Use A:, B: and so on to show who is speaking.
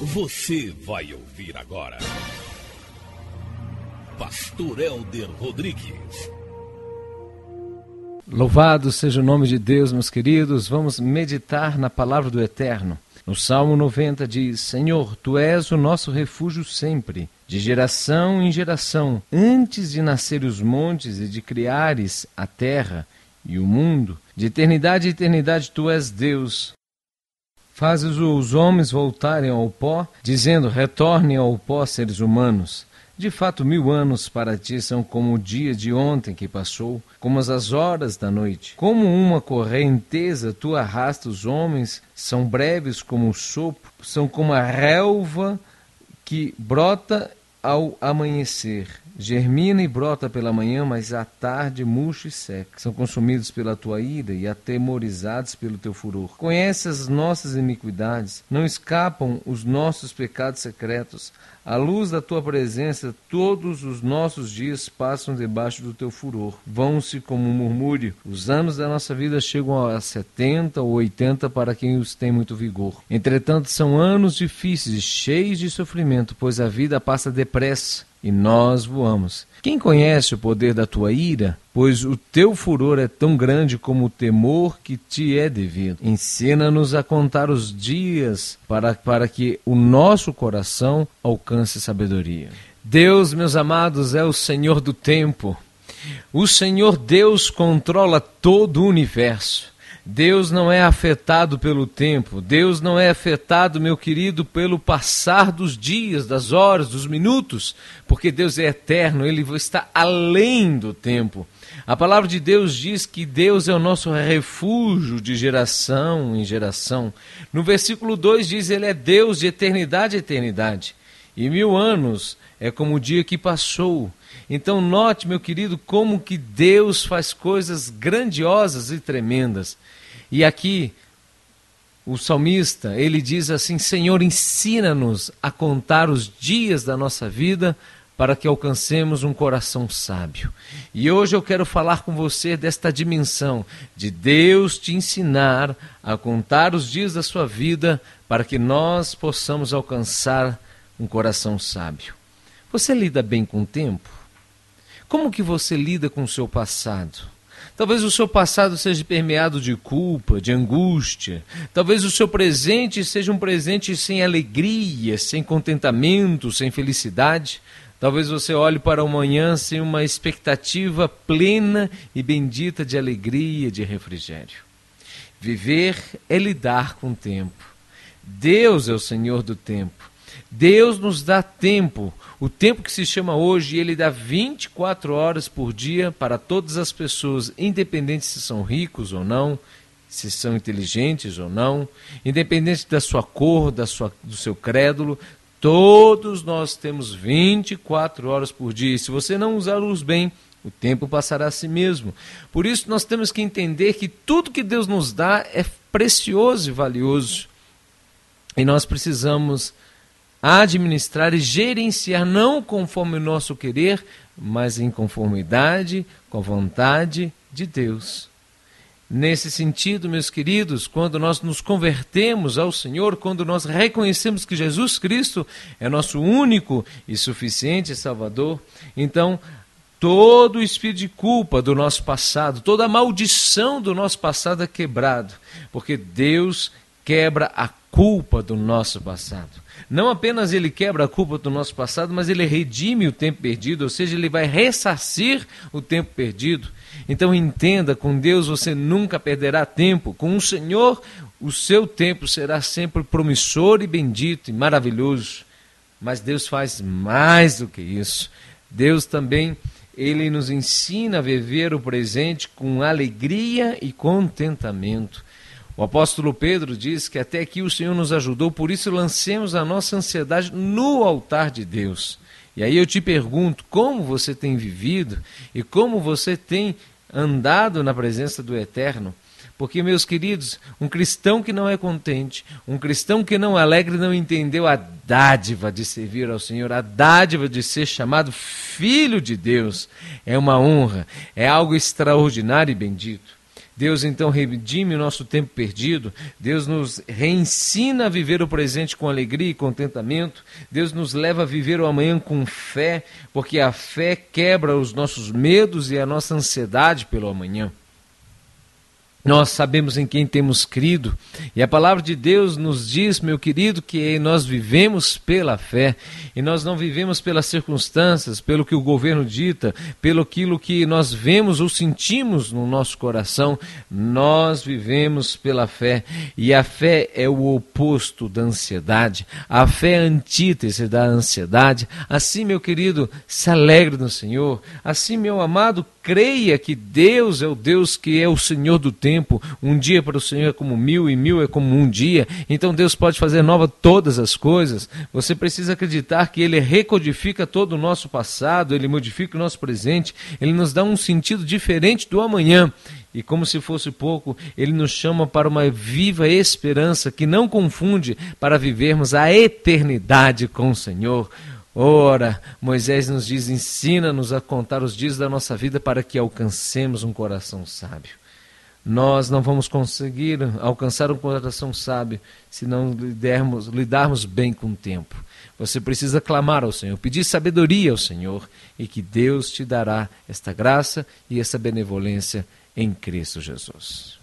A: Você vai ouvir agora. Pastor Helder Rodrigues.
B: Louvado seja o nome de Deus, meus queridos. Vamos meditar na palavra do Eterno. No Salmo 90 diz: Senhor, tu és o nosso refúgio sempre, de geração em geração. Antes de nascer os montes e de criares a terra e o mundo, de eternidade em eternidade tu és Deus. Fazes os homens voltarem ao pó, dizendo: Retornem ao pó, seres humanos. De fato, mil anos para ti são como o dia de ontem que passou, como as horas da noite. Como uma correnteza, tu arrasta os homens, são breves como o sopro, são como a relva que brota ao amanhecer. Germina e brota pela manhã, mas à tarde murcha e seca. São consumidos pela tua ira e atemorizados pelo teu furor. Conhece as nossas iniquidades, não escapam os nossos pecados secretos. À luz da tua presença, todos os nossos dias passam debaixo do teu furor. Vão-se como um murmúrio. Os anos da nossa vida chegam a setenta ou oitenta para quem os tem muito vigor. Entretanto, são anos difíceis, cheios de sofrimento, pois a vida passa depressa e nós voamos. Quem conhece o poder da tua ira? Pois o teu furor é tão grande como o temor que te é devido. Ensina-nos a contar os dias para, para que o nosso coração alcance sabedoria. Deus, meus amados, é o Senhor do tempo. O Senhor Deus controla todo o universo. Deus não é afetado pelo tempo, Deus não é afetado, meu querido, pelo passar dos dias, das horas, dos minutos, porque Deus é eterno, ele está além do tempo. A palavra de Deus diz que Deus é o nosso refúgio de geração em geração. No versículo 2 diz: Ele é Deus de eternidade a eternidade. E mil anos é como o dia que passou. Então note, meu querido, como que Deus faz coisas grandiosas e tremendas. E aqui o salmista, ele diz assim: Senhor, ensina-nos a contar os dias da nossa vida para que alcancemos um coração sábio. E hoje eu quero falar com você desta dimensão de Deus te ensinar a contar os dias da sua vida para que nós possamos alcançar um coração sábio. Você lida bem com o tempo? Como que você lida com o seu passado? Talvez o seu passado seja permeado de culpa, de angústia. Talvez o seu presente seja um presente sem alegria, sem contentamento, sem felicidade. Talvez você olhe para o amanhã sem uma expectativa plena e bendita de alegria, de refrigério. Viver é lidar com o tempo. Deus é o Senhor do tempo. Deus nos dá tempo, o tempo que se chama hoje, ele dá 24 horas por dia para todas as pessoas, independente se são ricos ou não, se são inteligentes ou não, independente da sua cor, da sua, do seu crédulo, todos nós temos 24 horas por dia. E se você não usá-los bem, o tempo passará a si mesmo. Por isso nós temos que entender que tudo que Deus nos dá é precioso e valioso. E nós precisamos administrar e gerenciar não conforme o nosso querer, mas em conformidade com a vontade de Deus. Nesse sentido, meus queridos, quando nós nos convertemos ao Senhor, quando nós reconhecemos que Jesus Cristo é nosso único e suficiente Salvador, então todo o espírito de culpa do nosso passado, toda a maldição do nosso passado é quebrado, porque Deus quebra a culpa do nosso passado. Não apenas ele quebra a culpa do nosso passado, mas ele redime o tempo perdido, ou seja, ele vai ressarcir o tempo perdido. Então entenda, com Deus você nunca perderá tempo, com o Senhor o seu tempo será sempre promissor e bendito e maravilhoso. Mas Deus faz mais do que isso. Deus também ele nos ensina a viver o presente com alegria e contentamento. O apóstolo Pedro diz que até aqui o Senhor nos ajudou, por isso lancemos a nossa ansiedade no altar de Deus. E aí eu te pergunto, como você tem vivido e como você tem andado na presença do Eterno? Porque, meus queridos, um cristão que não é contente, um cristão que não é alegre, não entendeu a dádiva de servir ao Senhor, a dádiva de ser chamado filho de Deus. É uma honra, é algo extraordinário e bendito. Deus então redime o nosso tempo perdido, Deus nos reensina a viver o presente com alegria e contentamento, Deus nos leva a viver o amanhã com fé, porque a fé quebra os nossos medos e a nossa ansiedade pelo amanhã. Nós sabemos em quem temos crido, e a palavra de Deus nos diz, meu querido, que nós vivemos pela fé, e nós não vivemos pelas circunstâncias, pelo que o governo dita, pelo aquilo que nós vemos ou sentimos no nosso coração, nós vivemos pela fé, e a fé é o oposto da ansiedade, a fé é a antítese da ansiedade. Assim, meu querido, se alegre no Senhor, assim, meu amado, creia que Deus é o Deus que é o Senhor do tempo. Um dia para o Senhor é como mil e mil é como um dia. Então Deus pode fazer nova todas as coisas. Você precisa acreditar que Ele recodifica todo o nosso passado, Ele modifica o nosso presente, Ele nos dá um sentido diferente do amanhã. E como se fosse pouco, ele nos chama para uma viva esperança que não confunde para vivermos a eternidade com o Senhor. Ora, Moisés nos diz: ensina-nos a contar os dias da nossa vida para que alcancemos um coração sábio. Nós não vamos conseguir alcançar um coração sábio se não lidarmos, lidarmos bem com o tempo. Você precisa clamar ao Senhor, pedir sabedoria ao Senhor e que Deus te dará esta graça e essa benevolência em Cristo Jesus.